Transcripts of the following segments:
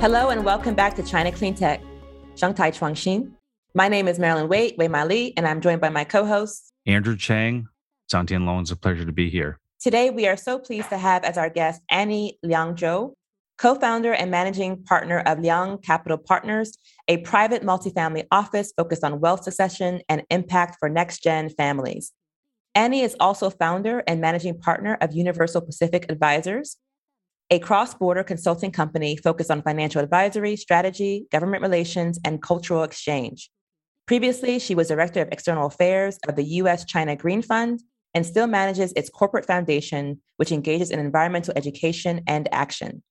Hello and welcome back to China Clean Tech. Shanghai Chuangxin. My name is Marilyn Wei, Wei Ma Li, and I'm joined by my co-host Andrew Chang. Zhang Tianlong, it's a pleasure to be here. Today, we are so pleased to have as our guest Annie Liang Zhou, co-founder and managing partner of Liang Capital Partners, a private multifamily office focused on wealth succession and impact for next-gen families. Annie is also founder and managing partner of Universal Pacific Advisors, a cross border consulting company focused on financial advisory, strategy, government relations, and cultural exchange. Previously, she was director of external affairs of the US China Green Fund and still manages its corporate foundation, which engages in environmental education and action.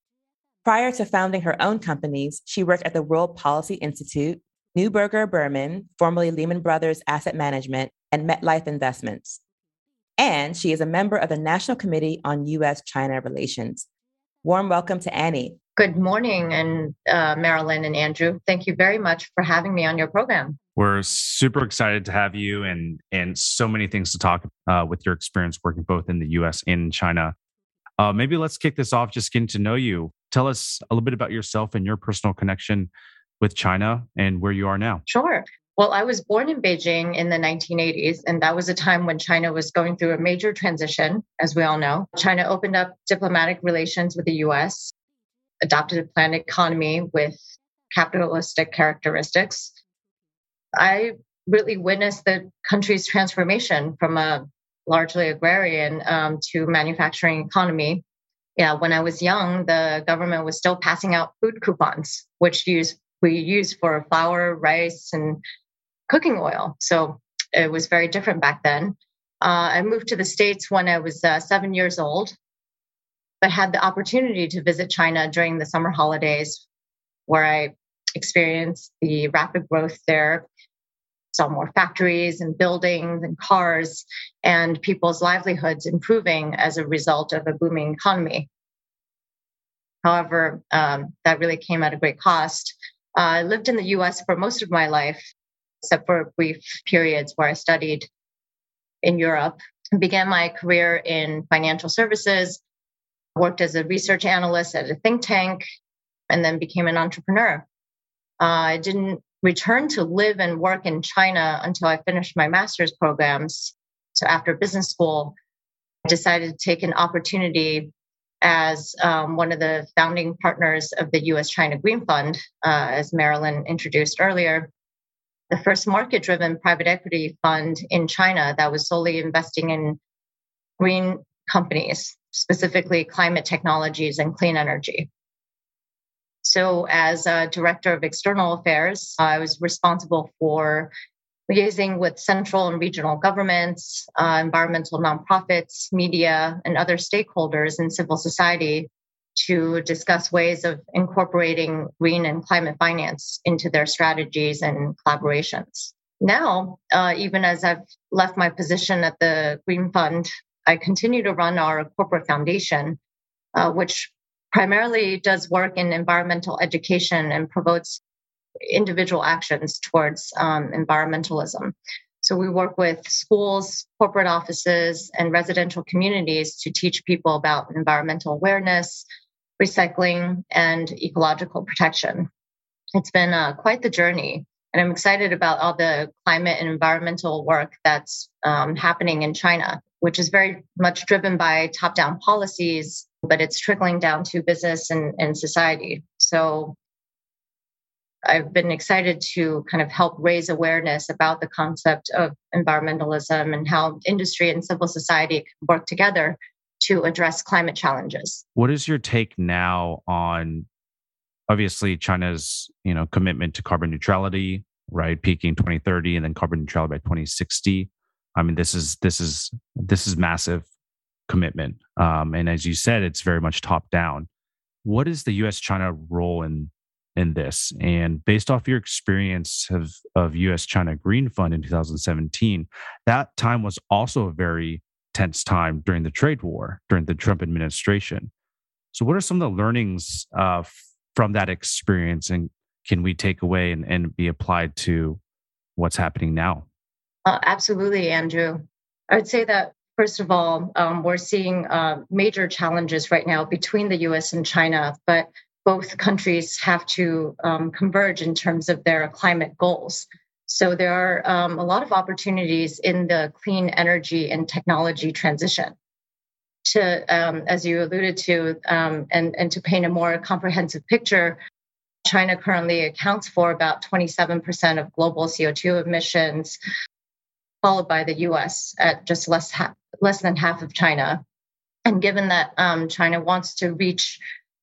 Prior to founding her own companies, she worked at the World Policy Institute, Neuberger Berman, formerly Lehman Brothers Asset Management, and MetLife Investments. And she is a member of the National Committee on US China Relations. Warm welcome to Annie. Good morning, and uh, Marilyn and Andrew. Thank you very much for having me on your program. We're super excited to have you, and and so many things to talk uh, with your experience working both in the U.S. and in China. Uh, maybe let's kick this off just getting to know you. Tell us a little bit about yourself and your personal connection with China and where you are now. Sure. Well, I was born in Beijing in the 1980s, and that was a time when China was going through a major transition, as we all know. China opened up diplomatic relations with the US, adopted a planned economy with capitalistic characteristics. I really witnessed the country's transformation from a largely agrarian um, to manufacturing economy. Yeah, when I was young, the government was still passing out food coupons, which use we use for flour, rice, and cooking oil. So it was very different back then. Uh, I moved to the States when I was uh, seven years old, but had the opportunity to visit China during the summer holidays, where I experienced the rapid growth there. Saw more factories and buildings and cars, and people's livelihoods improving as a result of a booming economy. However, um, that really came at a great cost. Uh, I lived in the US for most of my life, except for brief periods where I studied in Europe. I began my career in financial services, worked as a research analyst at a think tank, and then became an entrepreneur. Uh, I didn't return to live and work in China until I finished my master's programs. So after business school, I decided to take an opportunity as um, one of the founding partners of the US China Green Fund, uh, as Marilyn introduced earlier, the first market driven private equity fund in China that was solely investing in green companies, specifically climate technologies and clean energy. So, as a director of external affairs, I was responsible for liaising with central and regional governments, uh, environmental nonprofits, media, and other stakeholders in civil society to discuss ways of incorporating green and climate finance into their strategies and collaborations. Now, uh, even as I've left my position at the Green Fund, I continue to run our corporate foundation, uh, which primarily does work in environmental education and promotes individual actions towards um, environmentalism. So we work with schools, corporate offices, and residential communities to teach people about environmental awareness, recycling, and ecological protection. It's been uh, quite the journey. And I'm excited about all the climate and environmental work that's um, happening in China, which is very much driven by top down policies, but it's trickling down to business and, and society. So I've been excited to kind of help raise awareness about the concept of environmentalism and how industry and civil society work together to address climate challenges. What is your take now on obviously China's, you know, commitment to carbon neutrality, right? Peaking 2030 and then carbon neutrality by 2060. I mean, this is this is this is massive commitment. Um, and as you said, it's very much top down. What is the US China role in in this? And based off your experience of, of US China Green Fund in 2017, that time was also a very tense time during the trade war, during the Trump administration. So, what are some of the learnings uh, from that experience, and can we take away and, and be applied to what's happening now? Uh, absolutely, Andrew. I would say that first of all, um, we're seeing uh, major challenges right now between the U.S. and China, but both countries have to um, converge in terms of their climate goals. So there are um, a lot of opportunities in the clean energy and technology transition. To, um, as you alluded to, um, and, and to paint a more comprehensive picture, China currently accounts for about 27% of global CO2 emissions, followed by the US at just less, ha- less than half of China. And given that um, China wants to reach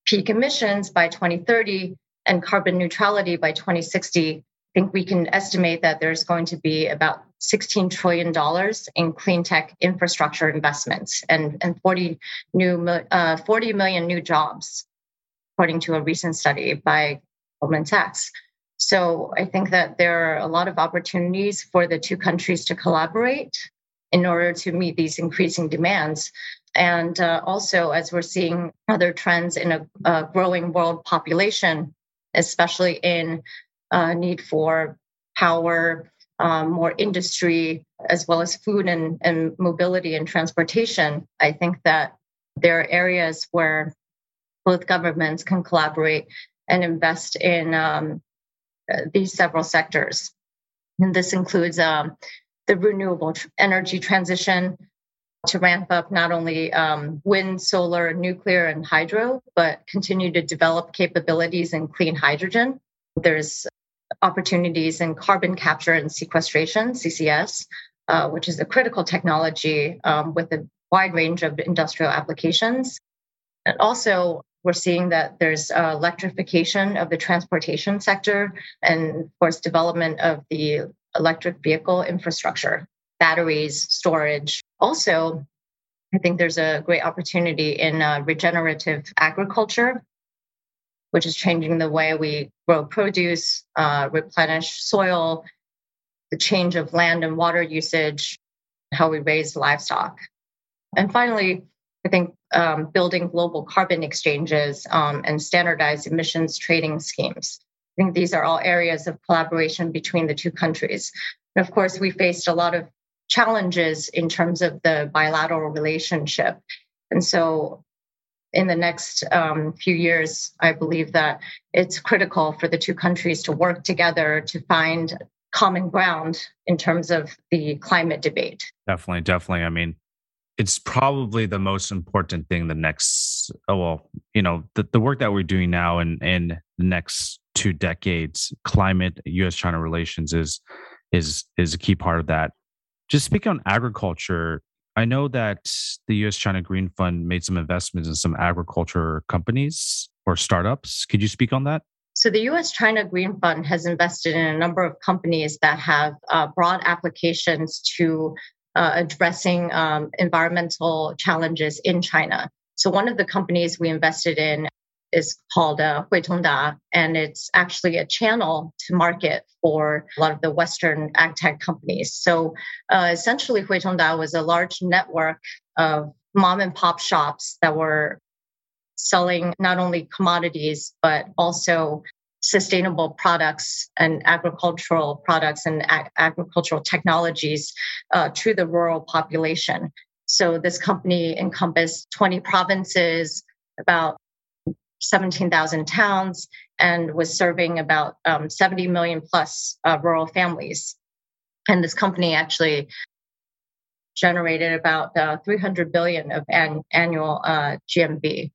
peak emissions by 2030 and carbon neutrality by 2060, I think we can estimate that there's going to be about $16 trillion in clean tech infrastructure investments and, and 40, new, uh, 40 million new jobs, according to a recent study by Goldman Sachs. So I think that there are a lot of opportunities for the two countries to collaborate in order to meet these increasing demands. And uh, also, as we're seeing other trends in a, a growing world population, especially in uh, need for power, um, more industry, as well as food and, and mobility and transportation, I think that there are areas where both governments can collaborate and invest in um, uh, these several sectors. And this includes um, the renewable energy transition, to ramp up not only um, wind, solar, nuclear, and hydro, but continue to develop capabilities in clean hydrogen. There's opportunities in carbon capture and sequestration, CCS, uh, which is a critical technology um, with a wide range of industrial applications. And also, we're seeing that there's uh, electrification of the transportation sector and, of course, development of the electric vehicle infrastructure batteries, storage. Also, I think there's a great opportunity in uh, regenerative agriculture, which is changing the way we grow produce, uh, replenish soil, the change of land and water usage, how we raise livestock. And finally, I think um, building global carbon exchanges um, and standardized emissions trading schemes. I think these are all areas of collaboration between the two countries. And of course, we faced a lot of challenges in terms of the bilateral relationship. And so, in the next um, few years, I believe that it's critical for the two countries to work together to find common ground in terms of the climate debate. Definitely, definitely. I mean, it's probably the most important thing the next oh well you know the, the work that we're doing now and in, in the next two decades climate us china relations is is is a key part of that just speaking on agriculture, I know that the US China Green Fund made some investments in some agriculture companies or startups. Could you speak on that? So, the US China Green Fund has invested in a number of companies that have uh, broad applications to uh, addressing um, environmental challenges in China. So, one of the companies we invested in is called uh, Huitongda, and it's actually a channel to market for a lot of the Western ag tech companies. So uh, essentially, Huitongda was a large network of mom and pop shops that were selling not only commodities, but also sustainable products and agricultural products and ag- agricultural technologies uh, to the rural population. So this company encompassed 20 provinces, about 17,000 towns and was serving about um, 70 million plus uh, rural families. And this company actually generated about uh, 300 billion of an, annual uh, GMV.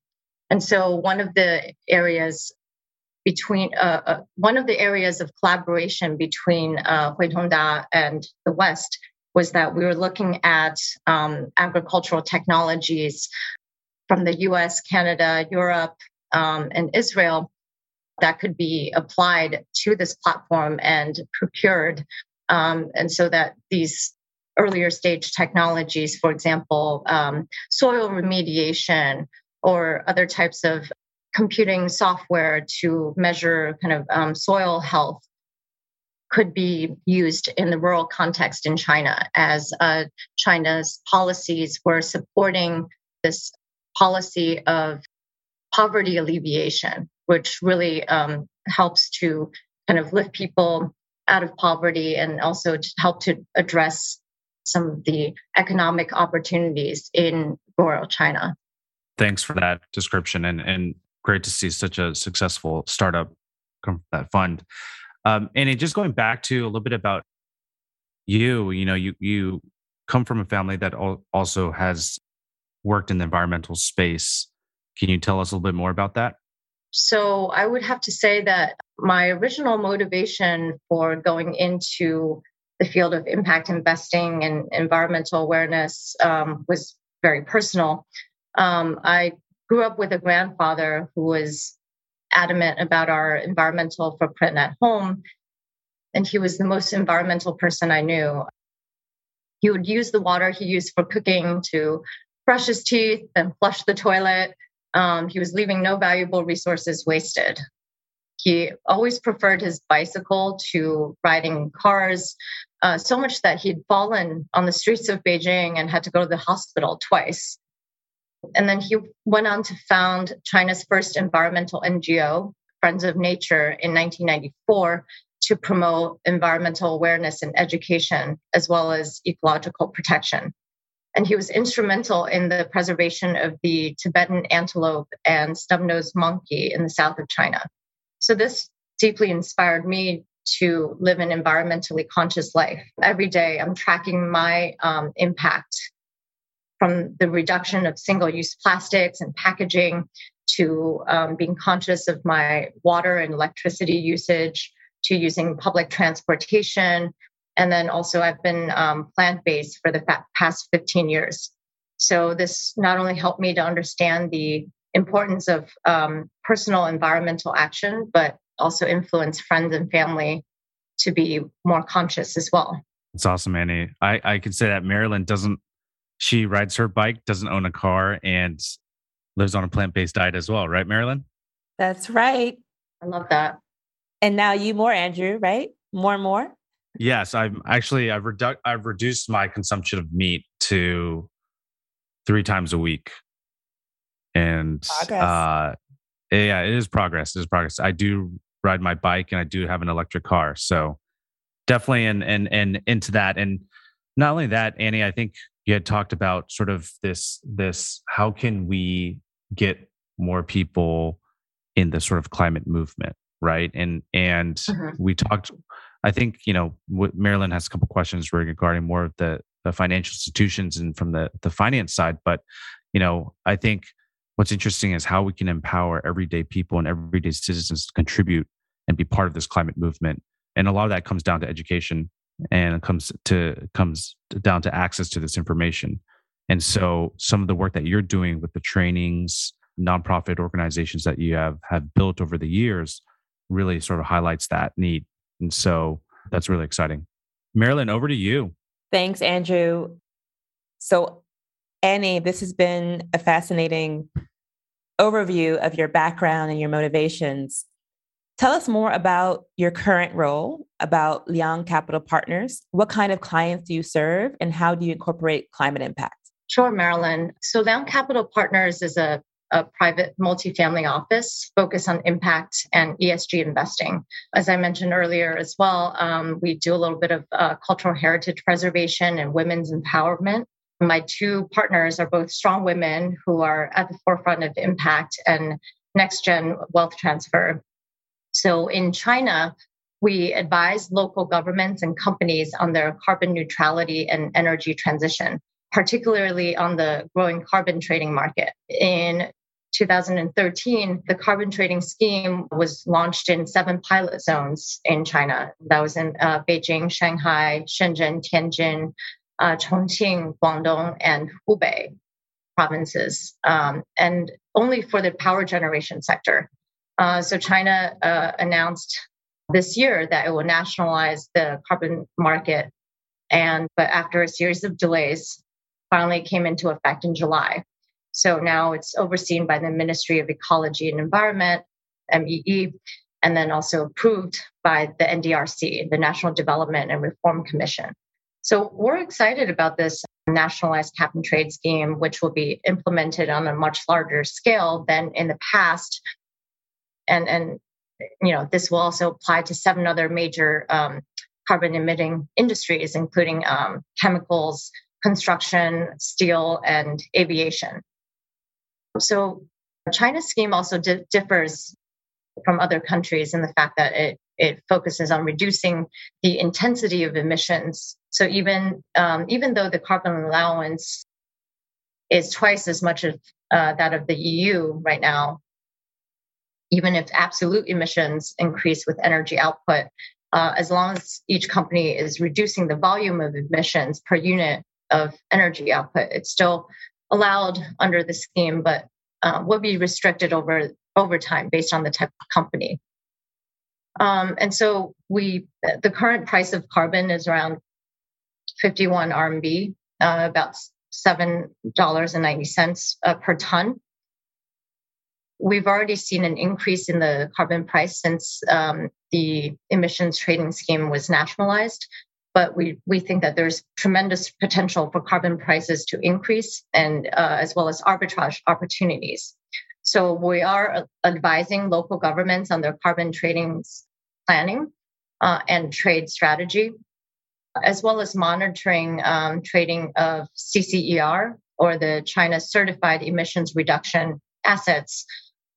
And so one of the areas between uh, uh, one of the areas of collaboration between uh, and the West was that we were looking at um, agricultural technologies from the US, Canada, Europe, um, and Israel that could be applied to this platform and procured. Um, and so that these earlier stage technologies, for example, um, soil remediation or other types of computing software to measure kind of um, soil health could be used in the rural context in China as uh, China's policies were supporting this policy of poverty alleviation, which really um, helps to kind of lift people out of poverty and also to help to address some of the economic opportunities in rural China. Thanks for that description and, and great to see such a successful startup come from that fund. Um, and just going back to a little bit about you, you know, you you come from a family that also has worked in the environmental space. Can you tell us a little bit more about that? So I would have to say that my original motivation for going into the field of impact investing and environmental awareness um, was very personal. Um, I grew up with a grandfather who was adamant about our environmental footprint at home, and he was the most environmental person I knew. He would use the water he used for cooking to brush his teeth and flush the toilet. Um, he was leaving no valuable resources wasted. He always preferred his bicycle to riding cars, uh, so much that he'd fallen on the streets of Beijing and had to go to the hospital twice. And then he went on to found China's first environmental NGO, Friends of Nature, in 1994 to promote environmental awareness and education, as well as ecological protection. And he was instrumental in the preservation of the Tibetan antelope and snub-nosed monkey in the south of China. So this deeply inspired me to live an environmentally conscious life. Every day, I'm tracking my um, impact from the reduction of single use plastics and packaging to um, being conscious of my water and electricity usage to using public transportation. And then also, I've been um, plant based for the past 15 years. So, this not only helped me to understand the importance of um, personal environmental action, but also influence friends and family to be more conscious as well. It's awesome, Annie. I, I could say that Marilyn doesn't, she rides her bike, doesn't own a car, and lives on a plant based diet as well, right, Marilyn? That's right. I love that. And now you more, Andrew, right? More and more? Yes, I'm actually I've redu- I've reduced my consumption of meat to three times a week. And uh yeah it is progress it is progress. I do ride my bike and i do have an electric car so definitely and and and into that. And not only that annie i think you had talked about sort of this this how can we get more people in the sort of climate movement right? And and mm-hmm. we talked i think you know marilyn has a couple questions regarding more of the, the financial institutions and from the the finance side but you know i think what's interesting is how we can empower everyday people and everyday citizens to contribute and be part of this climate movement. And a lot of that comes down to education and it comes to comes down to access to this information. And so some of the work that you're doing with the trainings, nonprofit organizations that you have have built over the years really sort of highlights that need. And so that's really exciting. Marilyn, over to you. Thanks, Andrew. So Annie, this has been a fascinating overview of your background and your motivations. Tell us more about your current role, about Liang Capital Partners. What kind of clients do you serve, and how do you incorporate climate impact? Sure, Marilyn. So, Liang Capital Partners is a, a private multifamily office focused on impact and ESG investing. As I mentioned earlier as well, um, we do a little bit of uh, cultural heritage preservation and women's empowerment. My two partners are both strong women who are at the forefront of impact and next gen wealth transfer. So in China, we advise local governments and companies on their carbon neutrality and energy transition, particularly on the growing carbon trading market. In 2013, the carbon trading scheme was launched in seven pilot zones in China. That was in uh, Beijing, Shanghai, Shenzhen, Tianjin, uh, Chongqing, Guangdong, and Hubei provinces, um, and only for the power generation sector. Uh, so China uh, announced this year that it will nationalize the carbon market, and but after a series of delays, finally came into effect in July. So now it's overseen by the Ministry of Ecology and Environment, MEE, and then also approved by the NDRC, the National Development and Reform Commission. So we're excited about this nationalized cap and trade scheme, which will be implemented on a much larger scale than in the past. And, and you know, this will also apply to seven other major um, carbon emitting industries, including um, chemicals, construction, steel, and aviation. So China's scheme also di- differs from other countries in the fact that it it focuses on reducing the intensity of emissions. So even um, even though the carbon allowance is twice as much as uh, that of the EU right now, even if absolute emissions increase with energy output, uh, as long as each company is reducing the volume of emissions per unit of energy output, it's still allowed under the scheme, but uh, will be restricted over over time based on the type of company. Um, and so we the current price of carbon is around 51 RMB, uh, about seven dollars and ninety cents uh, per ton. We've already seen an increase in the carbon price since um, the emissions trading scheme was nationalized, but we we think that there's tremendous potential for carbon prices to increase, and uh, as well as arbitrage opportunities. So we are advising local governments on their carbon trading planning uh, and trade strategy, as well as monitoring um, trading of CCER or the China Certified Emissions Reduction Assets,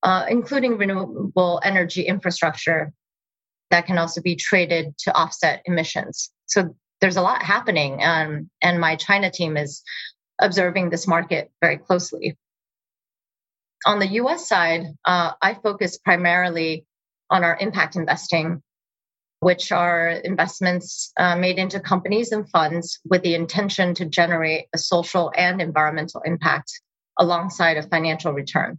uh, including renewable energy infrastructure that can also be traded to offset emissions. So there's a lot happening, um, and my China team is observing this market very closely. On the US side, uh, I focus primarily on our impact investing, which are investments uh, made into companies and funds with the intention to generate a social and environmental impact alongside a financial return.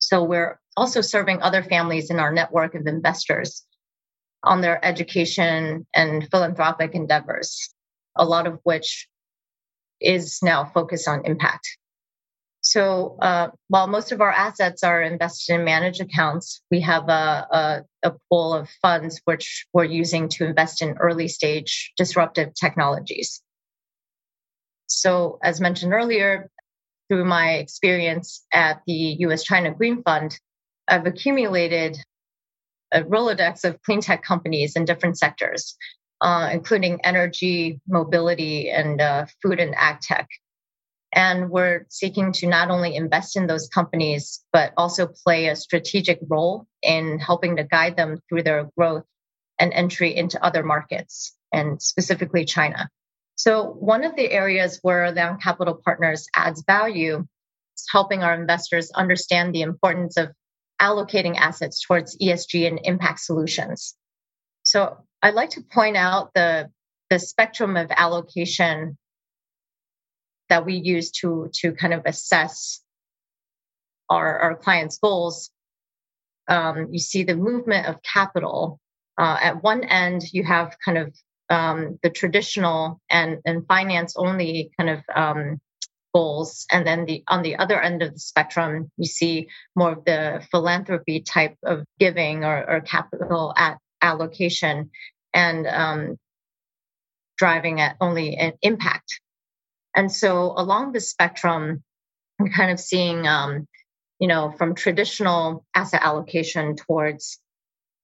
So we're also serving other families in our network of investors on their education and philanthropic endeavors, a lot of which is now focused on impact. So uh, while most of our assets are invested in managed accounts, we have a, a, a, pool of funds which we're using to invest in early stage disruptive technologies. So as mentioned earlier, through my experience at the US China Green Fund, I've accumulated a Rolodex of clean tech companies in different sectors, uh, including energy, mobility, and uh, food and ag tech. And we're seeking to not only invest in those companies, but also play a strategic role in helping to guide them through their growth and entry into other markets, and specifically China. So, one of the areas where Liang Capital Partners adds value is helping our investors understand the importance of allocating assets towards ESG and impact solutions. So, I'd like to point out the, the spectrum of allocation that we use to to kind of assess our, our clients' goals. Um, you see the movement of capital. Uh, at one end, you have kind of um, the traditional and, and finance only kind of um, goals. And then the on the other end of the spectrum, you see more of the philanthropy type of giving or, or capital at allocation and um, driving at only an impact and so along the spectrum, I'm kind of seeing, um, you know, from traditional asset allocation towards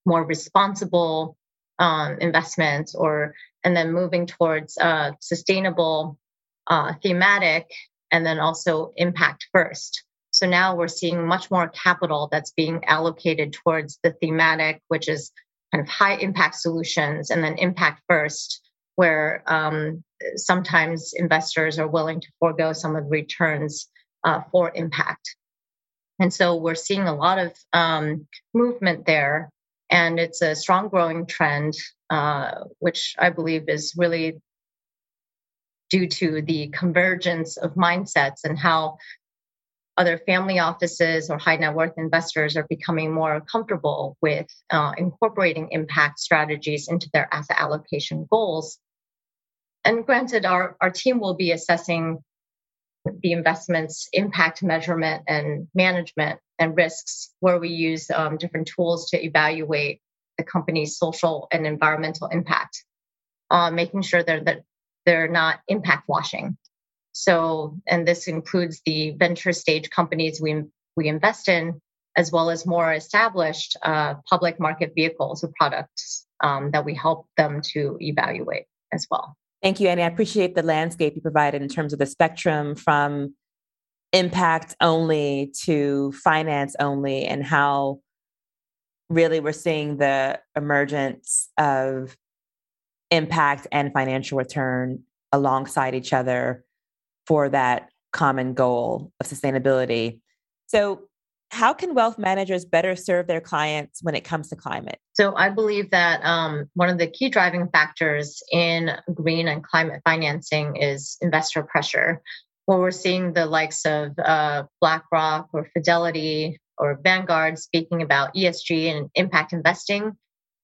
more responsible um, investments, or and then moving towards uh, sustainable, uh, thematic, and then also impact first. So now we're seeing much more capital that's being allocated towards the thematic, which is kind of high impact solutions, and then impact first, where um, sometimes investors are willing to forego some of the returns uh, for impact. And so we're seeing a lot of um, movement there, and it's a strong growing trend, uh, which I believe is really due to the convergence of mindsets and how other family offices or high net worth investors are becoming more comfortable with uh, incorporating impact strategies into their asset allocation goals. And granted, our, our team will be assessing the investment's impact measurement and management and risks, where we use um, different tools to evaluate the company's social and environmental impact, uh, making sure that, that they're not impact washing. So, and this includes the venture stage companies we, we invest in, as well as more established uh, public market vehicles or products um, that we help them to evaluate as well. Thank you, Annie. I appreciate the landscape you provided in terms of the spectrum from impact only to finance only and how really we're seeing the emergence of impact and financial return alongside each other for that common goal of sustainability. So, how can wealth managers better serve their clients when it comes to climate? So, I believe that um, one of the key driving factors in green and climate financing is investor pressure. Where we're seeing the likes of uh, BlackRock or Fidelity or Vanguard speaking about ESG and impact investing,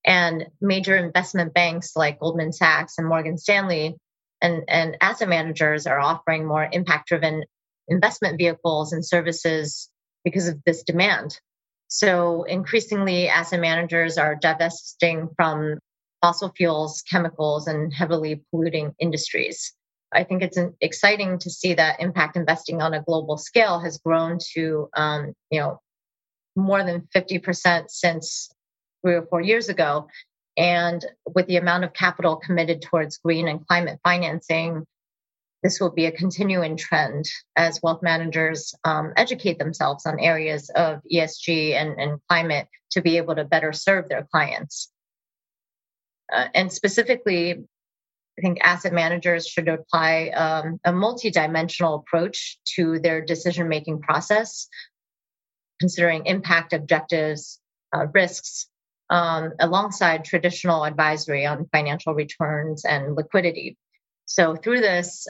and major investment banks like Goldman Sachs and Morgan Stanley and, and asset managers are offering more impact driven investment vehicles and services because of this demand. So increasingly, asset managers are divesting from fossil fuels, chemicals, and heavily polluting industries. I think it's exciting to see that impact investing on a global scale has grown to, um, you know, more than 50% since three or four years ago. And with the amount of capital committed towards green and climate financing, this will be a continuing trend as wealth managers um, educate themselves on areas of ESG and, and, climate to be able to better serve their clients. Uh, and specifically, I think asset managers should apply um, a multidimensional approach to their decision making process, considering impact objectives, uh, risks, um, alongside traditional advisory on financial returns and liquidity. So, through this,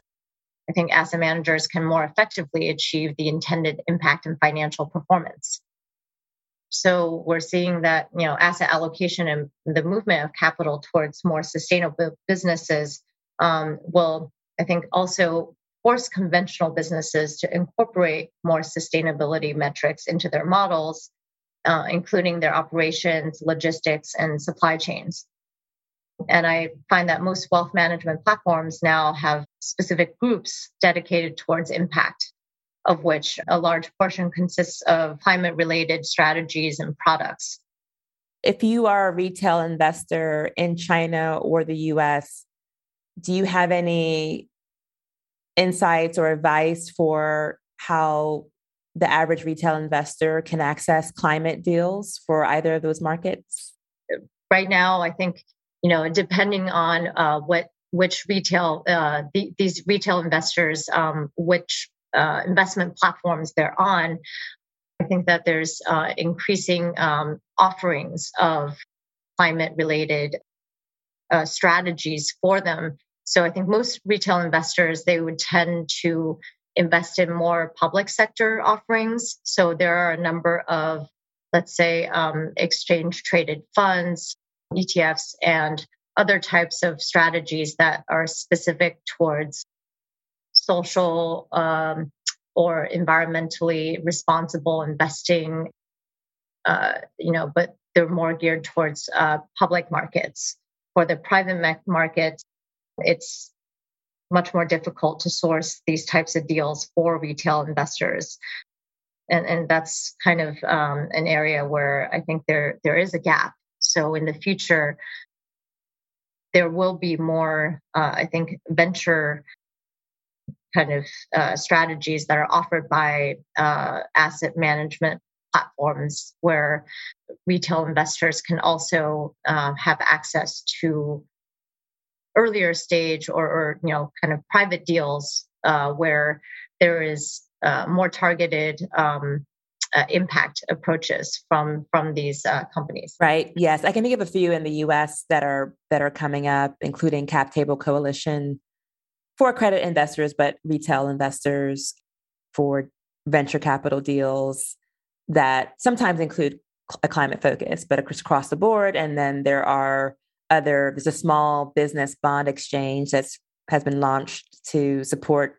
I think asset managers can more effectively achieve the intended impact and financial performance. So we're seeing that you know asset allocation and the movement of capital towards more sustainable businesses um, will, I think, also force conventional businesses to incorporate more sustainability metrics into their models uh, including their operations, logistics, and supply chains. And I find that most wealth management platforms now have specific groups dedicated towards impact, of which a large portion consists of climate related strategies and products. If you are a retail investor in China or the US, do you have any insights or advice for how the average retail investor can access climate deals for either of those markets? Right now, I think you know, depending on uh, what which retail uh, the, these retail investors, um, which uh, investment platforms they're on, I think that there's uh, increasing um, offerings of climate related uh, strategies for them. So I think most retail investors they would tend to invest in more public sector offerings. So there are a number of, let's say, um, exchange traded funds, ETFs, and other types of strategies that are specific towards social um, or environmentally responsible investing. Uh, you know, but they're more geared towards uh, public markets. For the private market, it's much more difficult to source these types of deals for retail investors. And, and that's kind of um, an area where I think there there is a gap. So in the future, there will be more, uh, I think, venture kind of uh, strategies that are offered by uh, asset management platforms where retail investors can also uh, have access to earlier stage or, or you know kind of private deals uh, where there is uh, more targeted um, uh, impact approaches from from these uh, companies. Right. Yes, I can think of a few in the U.S. that are that are coming up, including Cap Table Coalition for credit investors, but retail investors for venture capital deals that sometimes include a climate focus, but across the board. And then there are other there's a small business bond exchange that's has been launched to support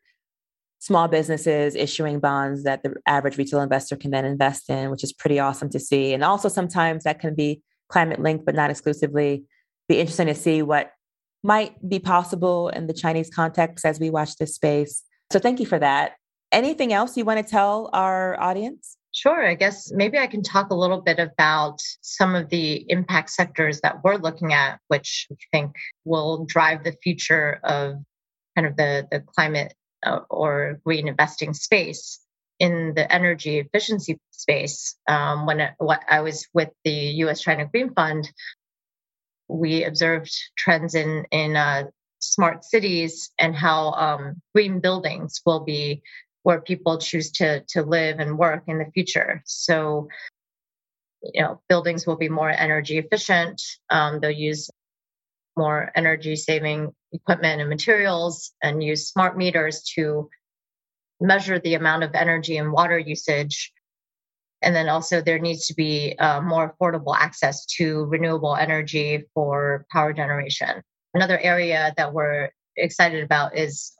small businesses issuing bonds that the average retail investor can then invest in which is pretty awesome to see. And also sometimes that can be climate linked but not exclusively. Be interesting to see what might be possible in the chinese context as we watch this space. So thank you for that. Anything else you want to tell our audience Sure. I guess maybe I can talk a little bit about some of the impact sectors that we're looking at, which I think will drive the future of kind of the, the climate uh, or green investing space. in the energy efficiency space. Um, when it, what I was with the U.S. China Green Fund, we observed trends in in uh, smart cities and how um, green buildings will be where people choose to to live and work in the future. So, you know, buildings will be more energy efficient. Um, they'll use more energy saving equipment and materials and use smart meters to measure the amount of energy and water usage. And then also, there needs to be uh, more affordable access to renewable energy for power generation. Another area that we're excited about is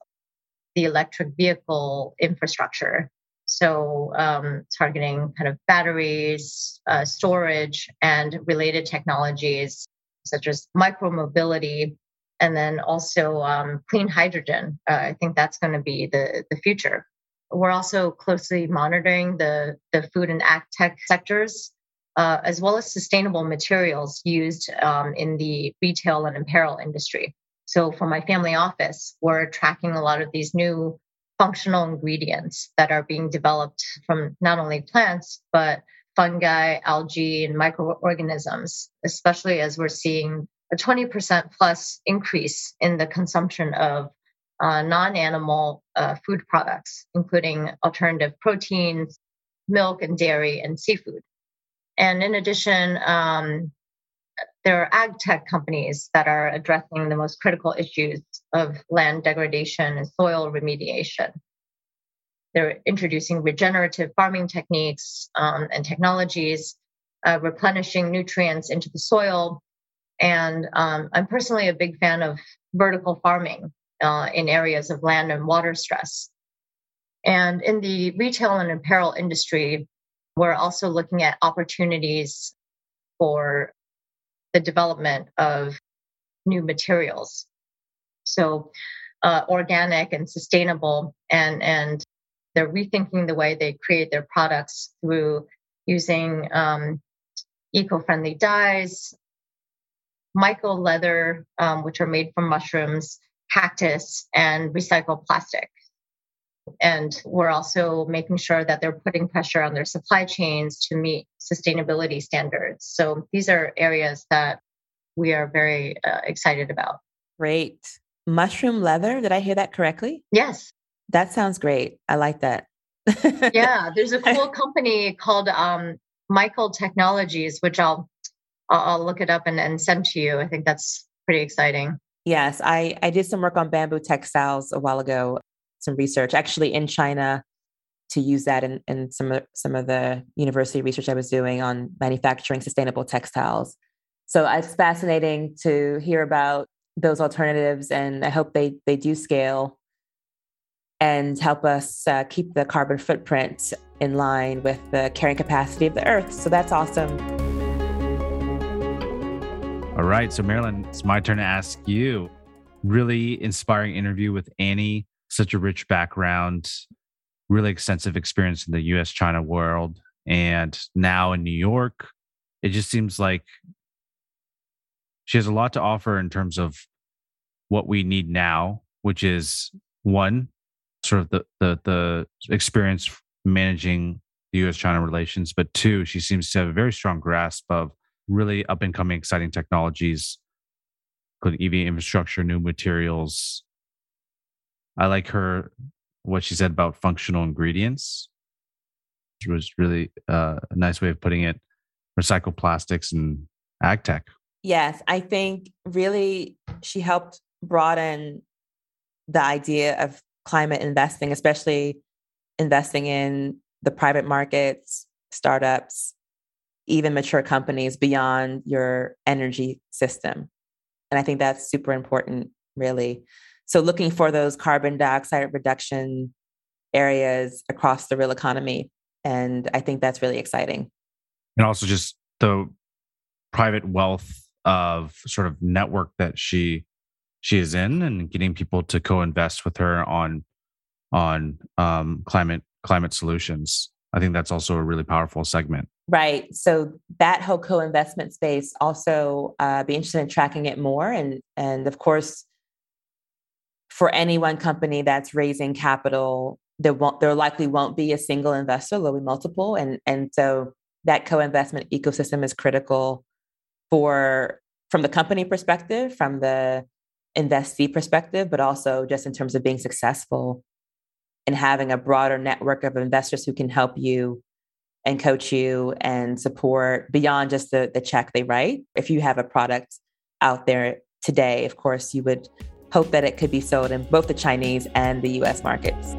the electric vehicle infrastructure. So, um, targeting kind of batteries, uh, storage, and related technologies such as micromobility, and then also um, clean hydrogen. Uh, I think that's going to be the, the future. We're also closely monitoring the, the food and ag tech sectors, uh, as well as sustainable materials used um, in the retail and apparel industry. So, for my family office, we're tracking a lot of these new functional ingredients that are being developed from not only plants, but fungi, algae, and microorganisms, especially as we're seeing a 20% plus increase in the consumption of uh, non animal uh, food products, including alternative proteins, milk and dairy, and seafood. And in addition, um, there are ag tech companies that are addressing the most critical issues of land degradation and soil remediation. They're introducing regenerative farming techniques um, and technologies, uh, replenishing nutrients into the soil. And um, I'm personally a big fan of vertical farming uh, in areas of land and water stress. And in the retail and apparel industry, we're also looking at opportunities for the development of new materials. So, uh, organic and sustainable and, and they're rethinking the way they create their products through using um, eco-friendly dyes, myco leather, um, which are made from mushrooms, cactus, and recycled plastic. And we're also making sure that they're putting pressure on their supply chains to meet sustainability standards. So these are areas that we are very uh, excited about. Great. Mushroom leather, did I hear that correctly? Yes. That sounds great. I like that. yeah, there's a cool company called um, Myco Technologies, which I'll I'll look it up and, and send to you. I think that's pretty exciting. Yes, I I did some work on bamboo textiles a while ago. Some research actually in China to use that in, in some of some of the university research I was doing on manufacturing sustainable textiles. So it's fascinating to hear about those alternatives, and I hope they they do scale and help us uh, keep the carbon footprint in line with the carrying capacity of the Earth. So that's awesome. All right. So, Marilyn, it's my turn to ask you. Really inspiring interview with Annie, such a rich background, really extensive experience in the US China world, and now in New York. It just seems like she has a lot to offer in terms of what we need now, which is one, sort of the the the experience managing the U.S. China relations, but two, she seems to have a very strong grasp of really up and coming exciting technologies, including EV infrastructure, new materials. I like her what she said about functional ingredients. It was really uh, a nice way of putting it. Recycled plastics and ag tech. Yes, I think really she helped broaden the idea of climate investing, especially investing in the private markets, startups, even mature companies beyond your energy system. And I think that's super important, really. So, looking for those carbon dioxide reduction areas across the real economy. And I think that's really exciting. And also, just the private wealth of sort of network that she she is in and getting people to co-invest with her on on um, climate climate solutions. I think that's also a really powerful segment. Right. So that whole co-investment space also uh, be interested in tracking it more, and and of course, for any one company that's raising capital, there won't there likely won't be a single investor, there'll be multiple. And and so that co-investment ecosystem is critical for from the company perspective, from the investee perspective, but also just in terms of being successful and having a broader network of investors who can help you and coach you and support beyond just the, the check they write. If you have a product out there today, of course, you would hope that it could be sold in both the Chinese and the US markets.